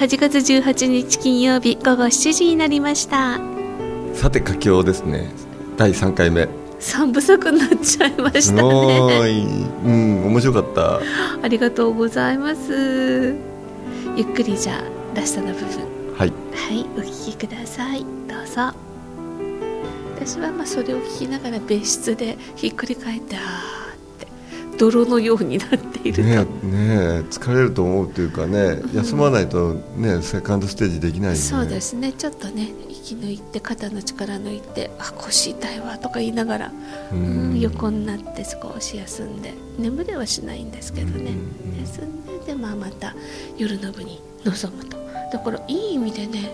8月18日金曜日午後7時になりました。さて佳境ですね。第3回目。三部作になっちゃいましたすごねい。うん面白かった。ありがとうございます。ゆっくりじゃあラストの部分。はい。はいお聞きください。どうぞ。私はまあそれを聞きながら別室でひっくり返ってあー。って泥のようになっている。と、ねえねえ疲れると思うというかね休まないとねセカンドステージできないよね。そうですね。ちょっとね息抜いて肩の力抜いてあ腰痛いわとか言いながら、ううんん、横になって少し休んで眠れはしないんですけどね、うんうん休んでで、まあ、また夜の部に臨むと。だからいい意味でね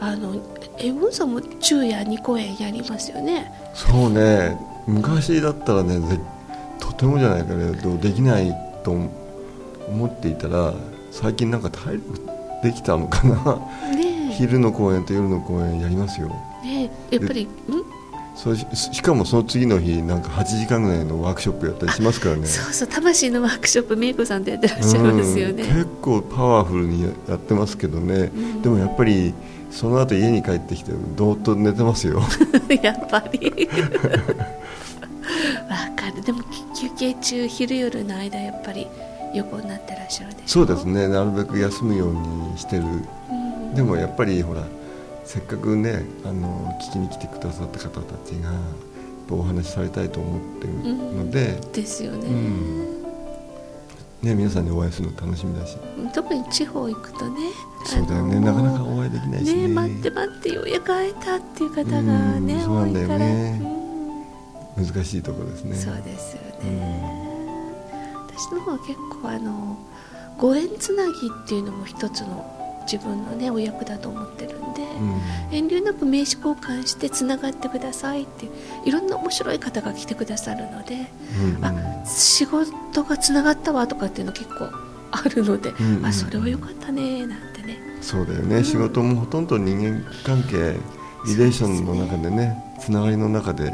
あのエモンさんも昼夜2公演やりますよね。そうね。昔だったらねぜとてもじゃないけれどできないと思っていたら最近なんか体力できたのかな？ね昼の公演と夜の公演やりますよ。えねえ。やっぱりん？それししかもその次の日なんか8時間ぐらいのワークショップやったりしますからね。そうそう魂のワークショップメイコさんとやってらっしゃいますよね、うん結構パワフルにやってますけどね、うん。でもやっぱりその後家に帰ってきてどーっと寝てますよ。やっぱり 休憩中昼夜の間やっぱり横になってらっしゃるでしょそうですね。なるべく休むようにしてる。うん。でもやっぱりほらせっかくねあの聞きに来てくださった方たちがお話しされたいと思ってるので、ですよね、うん。ね、皆さんにお会いするの楽しみだし。特に地方行くとねそうだよね、なかなかお会いできないしね。ね待って待ってようやく会えたっていう方がうんね、そうなんだよ多いから、ねうん。難しいところですね。そうですよね、私の方は結構あのご縁つなぎっていうのも一つの自分のねお役だと思ってるんで、うん。遠慮なく名刺交換してつながってくださいっていろんな面白い方が来てくださるので、うんうん。あ仕事がつながったわとかっていうの結構あるので、んうんうん。あそれはよかったねなんてね。そうだよね、仕事もほとんど人間関係リレーションの中でねつながりの中で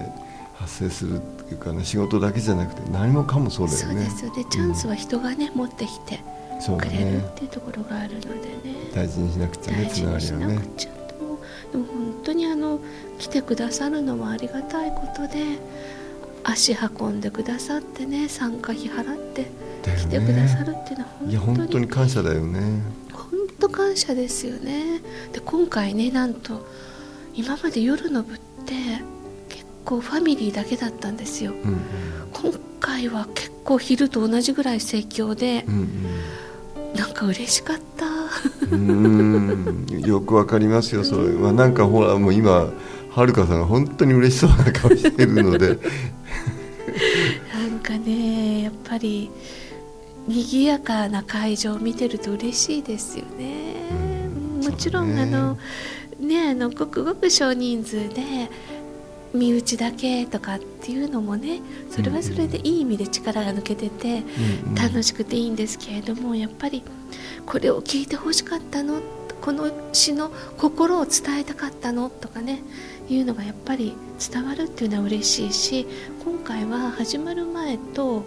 発生するいうかね仕事だけじゃなくて何もかもそうだよね。そうですよねチャンスは人がね、持ってきてくれるねっていうところがあるのでね。大事にしなくちゃねつながにしなくりはね。ちゃとでも本当にあの来てくださるのはありがたいことで足運んでくださってね参加費払って来てくださるっていうのは本当に本当に感謝だよね。本当感謝ですよね。で今回ねなんと今まで夜の部って結構ファミリーだけだったんですよ。うん今回は結構昼と同じぐらい盛況でうんなんか嬉しかった。うん。うんよくわかりますよそれ。はなんかほらもう今はるかさんが本当に嬉しそうな顔してるので。なんかねやっぱり賑やかな会場を見てると嬉しいですよね、うんもちろん、あのねあのごくごく少人数で身内だけとかっていうのもねそれはそれでいい意味で力が抜けてて楽しくていいんですけれどもやっぱりこれを聞いてほしかったの？この詩の心を伝えたかったの？とかねいうのがやっぱり伝わるっていうのは嬉しいし今回は始まる前と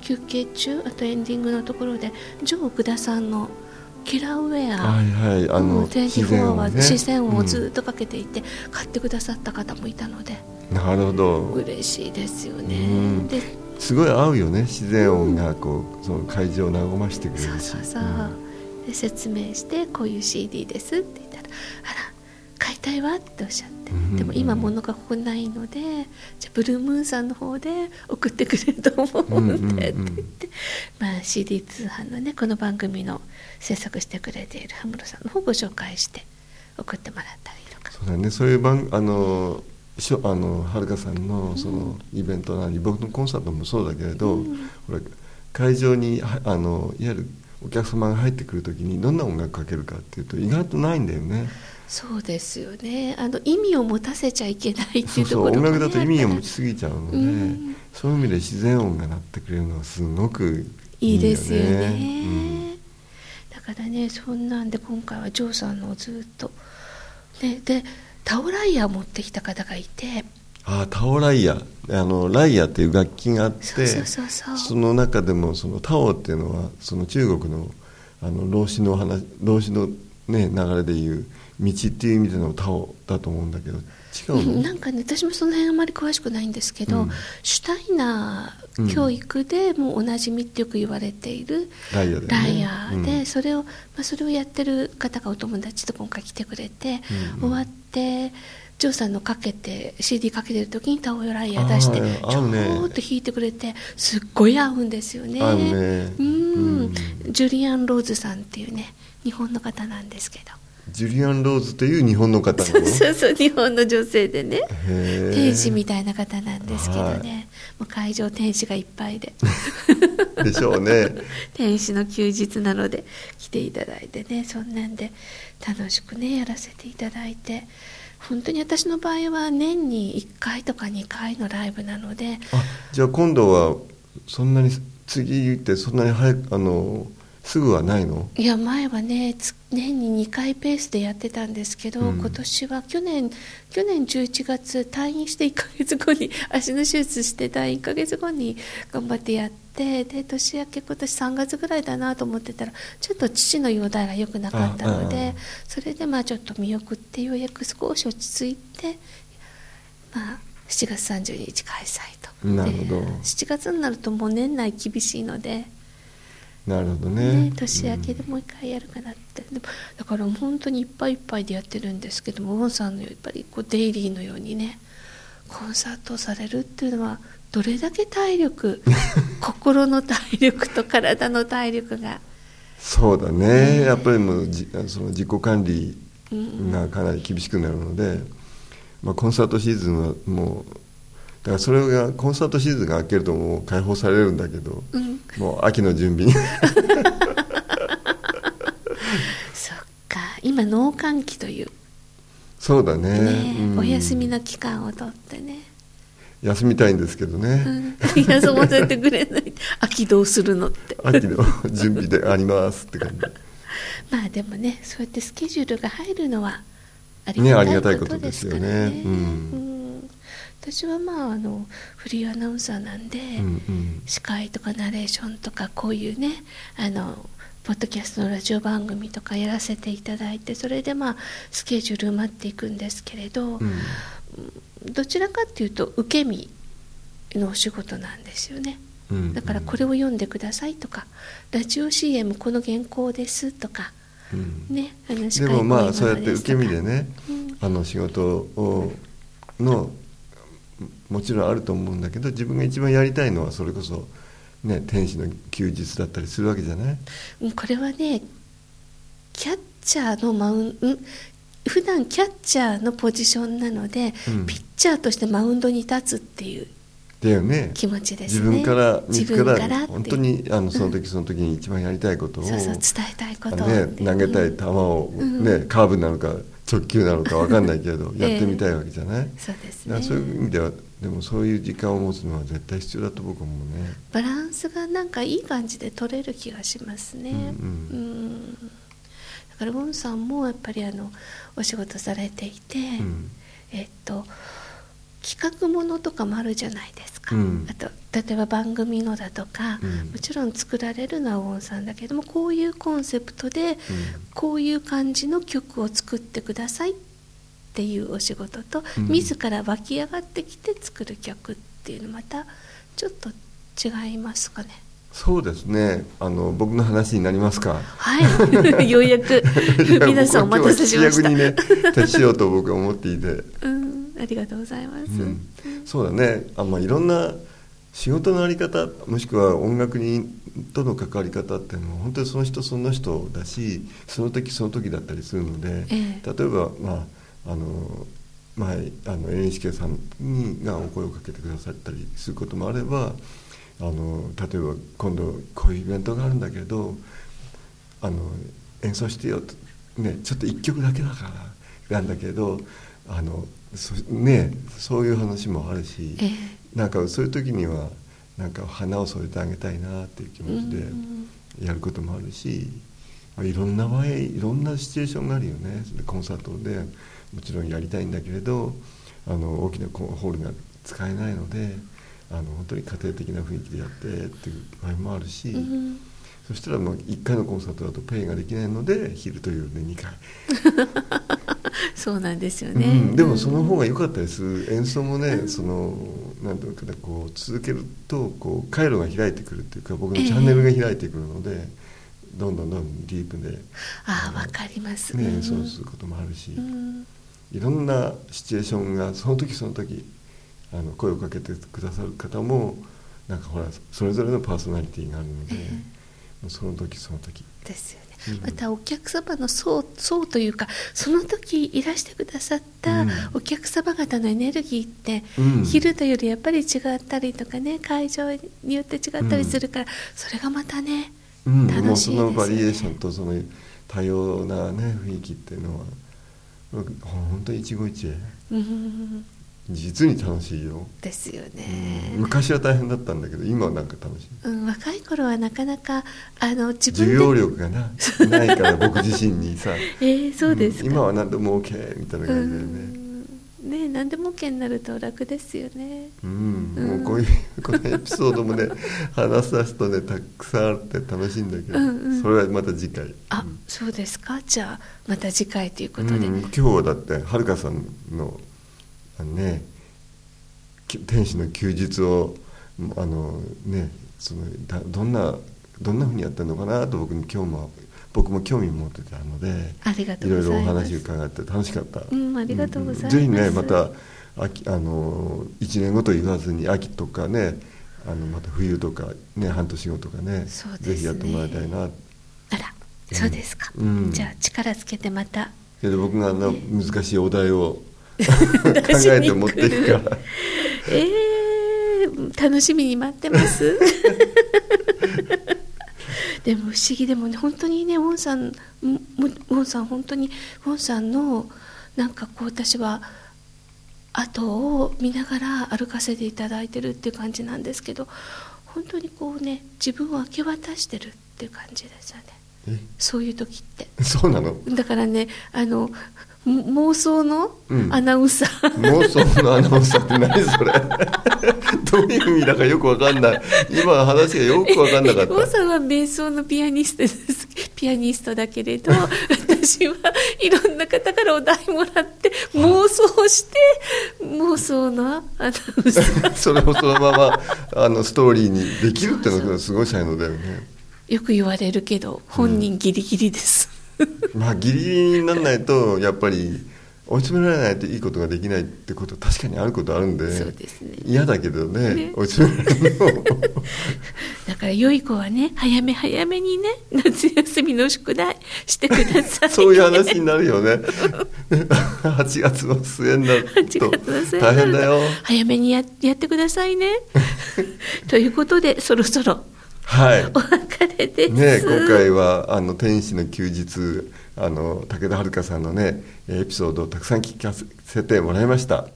休憩中あとエンディングのところでジョー・奥田さんのキラーウェア、はいはいあの24はね。視線をずうっとかけていて、買ってくださった方もいたので。んなるほど。嬉しいですよね、うん。ですごい合うよね自然音がこうその会場を和ましてくれそうるしそう。そう、で説明してこういう CD ですって言ったら「あら買いたいわ」っておっしゃって、うんでも今物がここにないのでじゃあブルームーンさんの方で送ってくれると思うので、うんうんうんって言って、まあ、CD 通販のねこの番組の制作してくれている羽室さんの方をご紹介して送ってもらったりとか。そうだね。そういう番あのしょあのはるかさんのそのイベントなり、僕のコンサートもそうだけれど、うん。ほら会場にはあのいわゆるお客様が入ってくる時にどんな音楽かけるかっていうと意外とないんだよね。そうですよね。あの意味を持たせちゃいけないってそいううところが、ね、そう音楽だと意味を持ちすぎちゃうので、うん。そういう意味で自然音が鳴ってくれるのはすごくいいいいよね。ですよね。うん。だからねそんなんで今回はジョーさんのをずっと、ね、でタオライヤー持ってきた方がいて。ああタオライヤあのライヤっていう楽器があってそうそうそうそう。その中でもそのタオっていうのはその中国のあの老子の話老子の、ね、流れでいう道っていう意味でのタオだと思うんだけど違うの、なんかね私もその辺あまり詳しくないんですけど、うん。シュタイナー教育でもうおなじみってよく言われているライヤーだよね。で、うん。それを、まあ、それをやってる方がお友達と今回来てくれて、うんうん。終わってジョーさんのかけて CD かけてる時にタオライヤー出してちょ合うね。ーっと弾いてくれてすっごい合うんですよね。ね。うん。うん。ジュリアン・ローズさんっていうね日本の方なんですけど。ジュリアン・ローズという日本の方そうそうそう日本の女性でね。天使みたいな方なんですけどね、はい。もう会場天使がいっぱいで。でしょうね。天使の休日なので来ていただいてね。そんなんで楽しくねやらせていただいて。本当に私の場合は年に1回とか2回のライブなので。あじゃあ今度はそんなに次ってそんなに早くあのすぐはないの？いや前はねつ年に2回ペースでやってたんですけど、うん。今年は去年去年11月退院して1ヶ月後に 足の手術して退院1ヶ月後に頑張ってやってで年明け今年3月ぐらいだなと思ってたらちょっと父の容体が良くなかったのでそれでまあちょっと見送ってようやく少し落ち着いてまあ7月30日開催と。なるほど。で7月になるともう年内厳しいので。なるほどね。ね、年明けでもう一回やるかなって、でもだから本当にいっぱいいっぱいでやってるんですけどもウォンさんのやっぱりこうデイリーのようにねコンサートをされるっていうのはどれだけ体力心の体力と体の体力が。そうだね、やっぱりもうじその自己管理うん。がかなり厳しくなるので、まあ、コンサートシーズンはもうだからそれがコンサートシーズンが明けるともう解放されるんだけど、うん。もう秋の準備に。そっか。今農閑期という。そうだね。ね、うん。お休みの期間をとってね、休みたいんですけどね、うん、休ませてくれない。秋どうするのって。秋の準備でありますって感じ。まあでもねそうやってスケジュールが入るのはありがたいこととですすよねね。うん。うん私はまああのフリーアナウンサーなんで、うんうん。司会とかナレーションとかこういうねあのポッドキャストのラジオ番組とかやらせていただいてそれでまあスケジュール埋まっていくんですけれど、うん。どちらかっていうと受け身のお仕事なんですよね。うんだからこれを読んでくださいとか、ラジオ CM この原稿ですとか、うん。ね、あの司でもまあそうやって受け身でね、うん。あの仕事をのもちろんあると思うんだけど自分が一番やりたいのはそれこそ、ね、天使の休日だったりするわけじゃない？うんこれはねキャッチャーのマウンん普段キャッチャーのポジションなので、うん。ピッチャーとしてマウンドに立つっていうだよね。気持ちです自ね分から自自分から本当にあのその時その時に一番やりたいことを、そうそう伝えたいことを。ね、投げたいうん球を、うん。ねカーブなのか直球なのか分かんないけれど、ええ。やってみたいわけじゃない？そうですね。そういう意味ではでもそういう時間を持つのは絶対必要だと僕は思うね。バランスがなんかいい感じで取れる気がしますね。うんうん。うん。だからウォンさんもやっぱりあのお仕事されていて、うん。えっと企画ものとかもあるじゃないですか、うん。あと例えば番組のだとか、うん。もちろん作られるのはウォンさんだけどもこういうコンセプトで、こういう感じの曲を作ってくださいっていうお仕事と、うん。自ら湧き上がってきて作る曲っていうのまたちょっと違いますかね。そうですね。あの僕の話になりますか？はい、ようやく 皆さんお待たせしました。にね徹しようと僕は思っていて、うん、ありがとうございます。うん。そうだね。あ、まあ、いろんな仕事のあり方もしくは音楽にとの関わり方っていうのは本当にその人その人だしその時その時だったりするので、ええ。例えばまああの前あの NHK さんにがお声をかけてくださったりすることもあればあの例えば今度こういうイベントがあるんだけどあの演奏してよと、ね、ちょっと1曲だけだからなんだけどあのそ,、ね、そういう話もあるし、えなんかそういう時にはなんか花を添えてあげたいなっていう気持ちでやることもあるし、まあいろんな場合いろんなシチュエーションがあるよね。コンサートでもちろんやりたいんだけれどあの大きなホールが使えないのであの本当に家庭的な雰囲気でやってっていう場合もあるし。うんそしたらもう1回のコンサートだとペイができないので昼と夜で2回、そうなんですよね、うん。でもその方が良かったです。演奏もね、そのなんていうかなこう続けるとこう回路が開いてくるっていうか僕のチャンネルが開いてくるので、どんどんどんどんディープで、ああわかります。ね、演うん。奏することもあるし、うん。いろんなシチュエーションがその時その時あの声をかけてくださる方もなんかほらそれぞれのパーソナリティがあるので、その時その時。ですよまたお客様の層層というかその時いらしてくださったうん。お客様方のエネルギーって、うん。昼と夜やっぱり違ったりとかね会場によって違ったりするから、それがまたねうん、楽しいもうそのバリエーですよねションとその多様なね雰囲気っていうのはうん本当に一期一会。うん実に楽しいよ、ですようん。ね、昔は大変だったんだけど今はなんか楽しい。うん若い頃はなかなかあの自分で授業力がなないから 僕自身にさ。えー、そうですか、ん。今は何でも OK みたいなう感じだよね。ん。ね何でも OK になると楽ですよね。うん、うん。もうこういう このエピソードもね話さすとねたくさんあって楽しいんだけど、うんうん。それはまた次回。あ、うん。そうですか？じゃあまた次回ということで、うん。今日はだってはるかさんのあのねき天使の休日をあのねそのだどんなどんなふうにやってるのかなと僕に今日も僕も興味持ってたのでいうろいろお話伺って楽しかった、うんありがとうございます。ぜひねまた秋あの1年後と言わずに秋とかねあのまた冬とかね半年後とかねね。ぜひやってもらいたいな。あらそうですか、うん。じゃあ力つけてまた。けど僕があの難しいお題を考えて持っていくから。えー、楽しみに待ってます。でも不思議でもね本当にねウォンさんもウォンさん本当にウォンさんのなんかこう私は後を見ながら歩かせていただいてるっていう感じなんですけど本当にこうね自分を明け渡してるっていう感じですよね。え？そういう時って。そうなの？だからねあのも妄想のうん。アナウンサー、妄想のアナウンサーって何それ？どういう意味だかよくわかんない。今の話がよくわかんなかっ王たさんは瞑想のピアニストです。ピアニストだけれど私はいろんな方からお題もらって妄想して妄想のアナウンサー。それをそのままあのストーリーにできるっていうのがすごい才能だよね。よく言われるけど本人ギリギリです、まあギリギリにならないとやっぱり追い詰められないといいことができないってこと確かにあることあるんでそうですね。嫌だけどねね。追い詰められるの だから良い子はね早め早めにね夏休みの宿題してくださいそういう話になるよね。8月の末になる8と大変だよ。早めにややってくださいね。ということでそろそろはいれです、ね、今回はあの天使の休日あの武田遥さんのねエピソードをたくさん聞かせてもらいました。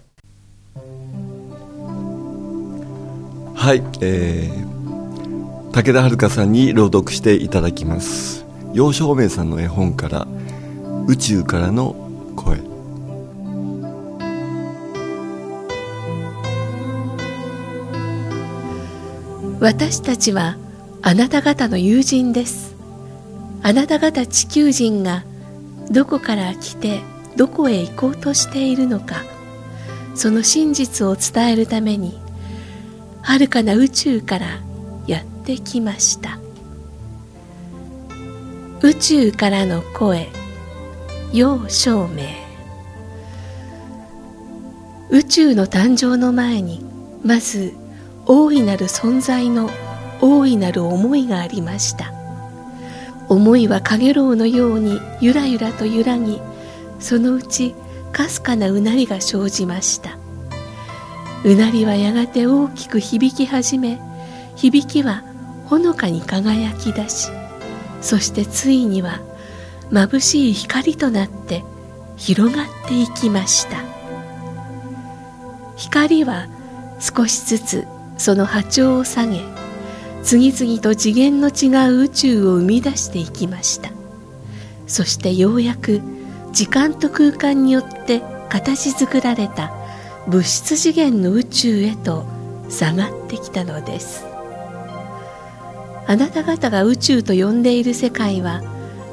はい、えー、武田遥さんに朗読していただきます。楊照明さんの絵本から「宇宙からの声」私たちはあなた方の友人です。あなた方地球人がどこから来てどこへ行こうとしているのか。その真実を伝えるために遥かな宇宙からやってきました。宇宙からの声陽照明。宇宙の誕生の前にまず大いなる存在の大いなる思いがありました。思いは陽炎のようにゆらゆらと揺らぎそのうちかすかなうなりが生じました。うなりはやがて大きく響き始め響きはほのかに輝き出しそしてついには眩しい光となって広がっていきました。光は少しずつその波長を下げ次々と次元の違う宇宙を生み出していきました。そしてようやく時間と空間によって形作られた物質次元の宇宙へと下がってきたのです。あなた方が宇宙と呼んでいる世界は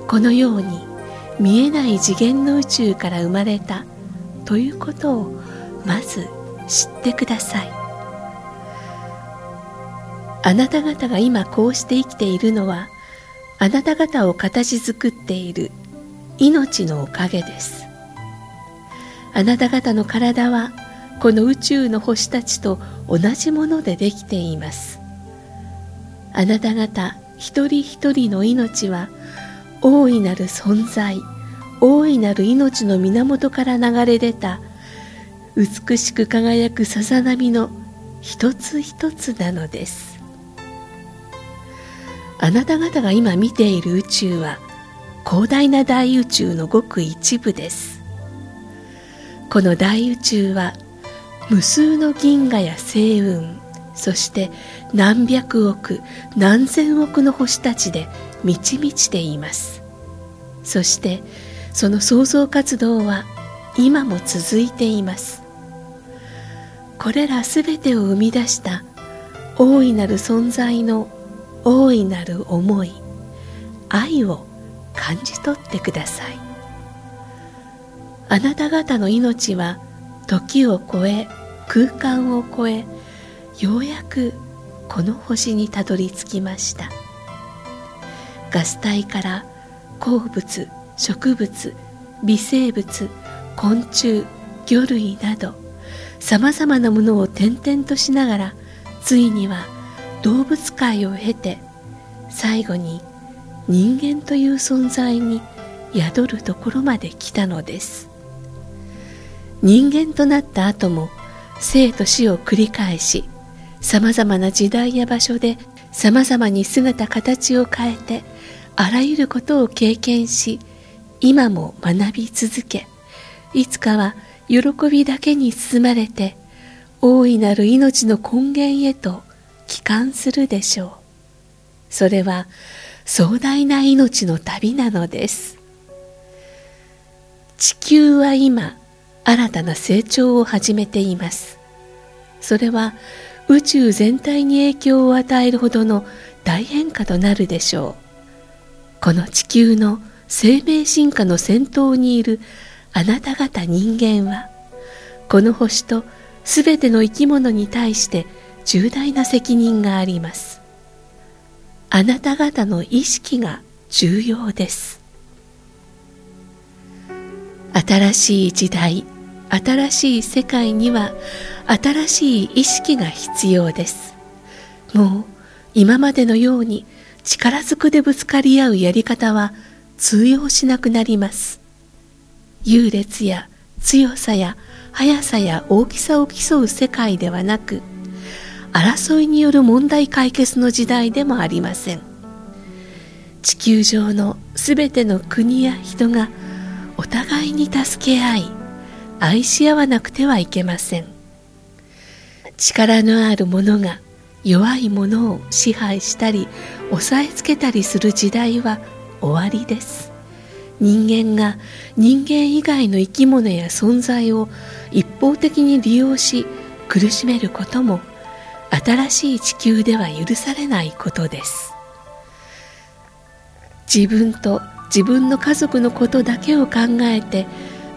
このように見えない次元の宇宙から生まれたということをまず知ってください。あなた方が今こうして生きているのはあなた方を形作っている命のおかげです。あなた方の体はこの宇宙の星たちと同じものでできています。あなた方一人一人の命は大いなる存在大いなる命の源から流れ出た美しく輝くさざ波の一つ一つなのです。あなた方が今見ている宇宙は広大な大宇宙のごく一部です。この大宇宙は無数の銀河や星雲そして何百億何千億の星たちで満ち満ちています。そしてその創造活動は今も続いています。これらすべてを生み出した大いなる存在の大いなる思い愛を感じ取ってください。あなた方の命は時を超え空間を超えようやくこの星にたどり着きました。ガス体から鉱物植物微生物昆虫魚類などさまざまなものを転々としながらついには動物界を経て最後に人間という存在に宿るところまで来たのです。人間となった後も生と死を繰り返しさまざまな時代や場所でさまざまに姿形を変えてあらゆることを経験し今も学び続けいつかは喜びだけに包まれて大いなる命の根源へと帰還するでしょう。それは壮大な命の旅なのです。地球は今新たな成長を始めています。それは宇宙全体に影響を与えるほどの大変化となるでしょう。この地球の生命進化の先頭にいるあなた方人間はこの星とすべての生き物に対して重大な責任があります。あなた方の意識が重要です。新しい時代新しい世界には新しい意識が必要です。もう今までのように力ずくでぶつかり合うやり方は通用しなくなります。優劣や強さや速さや大きさを競う世界ではなく争いによる問題解決の時代でもありません。地球上のすべての国や人がお互いに助け合い愛し合わなくてはいけません。力のある者が弱い者を支配したり押さえつけたりする時代は終わりです。人間が人間以外の生き物や存在を一方的に利用し苦しめることも新しい地球では許されないことです。自分と自分の家族のことだけを考えて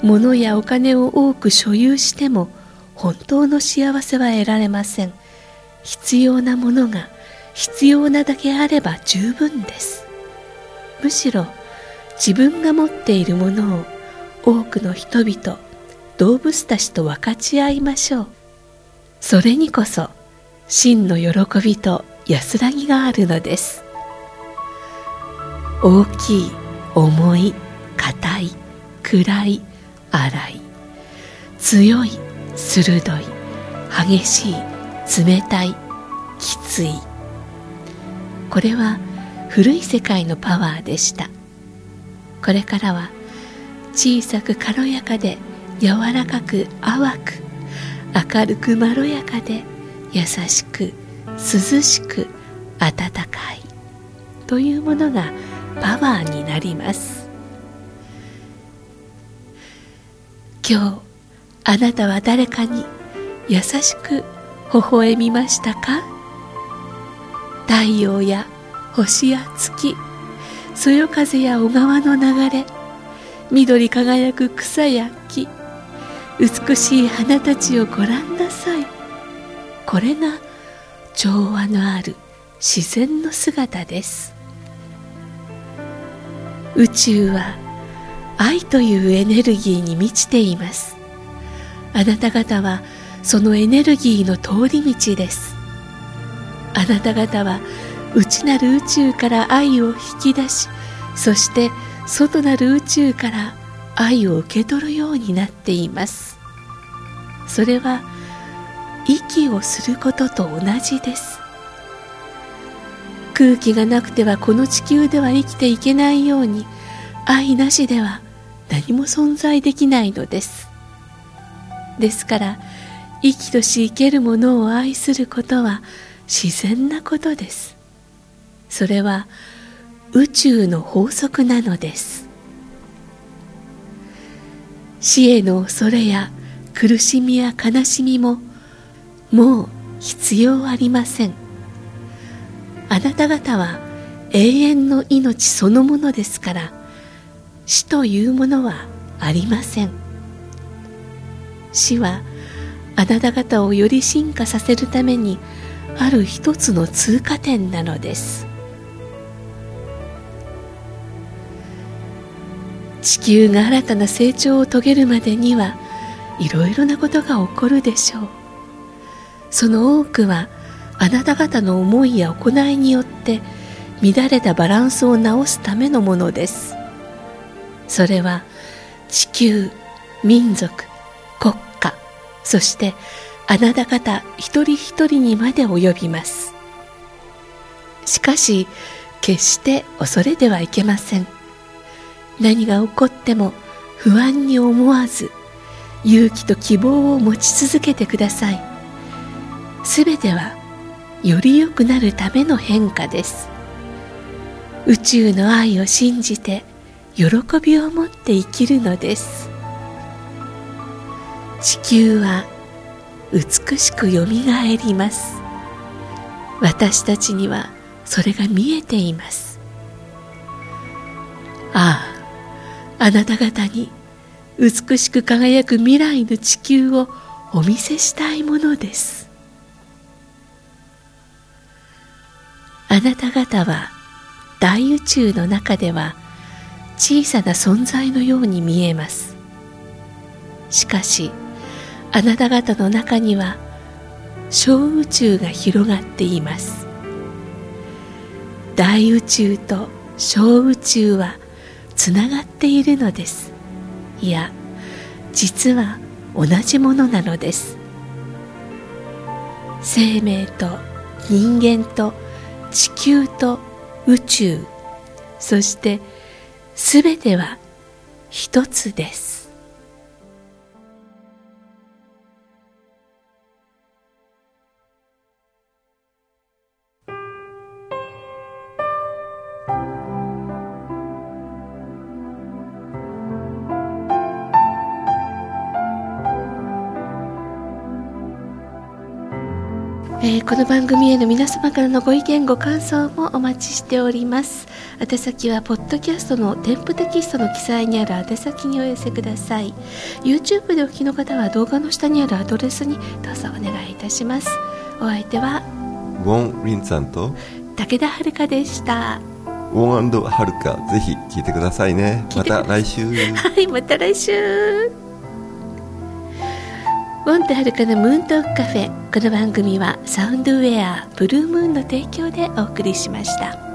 物やお金を多く所有しても本当の幸せは得られません。必要なものが必要なだけあれば十分です。むしろ自分が持っているものを多くの人々動物たちと分かち合いましょう。それにこそ真の喜びと安らぎがあるのです。大きい重い硬い暗い荒い強い鋭い激しい冷たいきつい。これは古い世界のパワーでした。これからは小さく軽やかで柔らかく淡く明るくまろやかで優しく涼しく温かい。というものがパワーになります。今日あなたは誰かに優しく微笑みましたか？太陽や星や月そよ風や小川の流れ緑輝く草や木美しい花たちをご覧なさい。これが調和のある自然の姿です。宇宙は愛というエネルギーに満ちています。あなた方はそのエネルギーの通り道です。あなた方は内なる宇宙から愛を引き出しそして外なる宇宙から愛を受け取るようになっています。それは息をすることと同じです。空気がなくてはこの地球では生きていけないように愛なしでは何も存在できないのです。ですから生きとし生けるものを愛することは自然なことです。それは宇宙の法則なのです。死への恐れや苦しみや悲しみももう必要ありません。あなた方は永遠の命そのものですから死というものはありません。死はあなた方をより進化させるためにある一つの通過点なのです。地球が新たな成長を遂げるまでにはいろいろなことが起こるでしょう。その多くはあなた方の思いや行いによって乱れたバランスを直すためのものです。それは地球民族国家そしてあなた方一人一人にまで及びます。しかし決して恐れてはいけません。何が起こっても不安に思わず勇気と希望を持ち続けてください。すべてはより良くなるための変化です。宇宙の愛を信じて喜びを持って生きるのです。地球は美しくよみがえります。私たちにはそれが見えています。あああなた方に美しく輝く未来の地球をお見せしたいものです。あなた方は大宇宙の中では小さな存在のように見えます。しかしあなた方の中には小宇宙が広がっています。大宇宙と小宇宙はつながっているのです。いや実は同じものなのです。生命と人間と地球と宇宙そしてすべては一つです。えー、この番組への皆様からのご意見ご感想もお待ちしております。宛先はポッドキャストの添付テキストの記載にある宛先にお寄せください。YouTube でお聞きの方は動画の下にあるアドレスにどうぞお願いいたします。お相手はウォン・リンさんと武田遥でした。ウォンはるかぜひ聞いてくださいね。また来週。はいまた来週ウォンテはるかのムーントークカフェこの番組はサウンドウェアブルームーンの提供でお送りしました。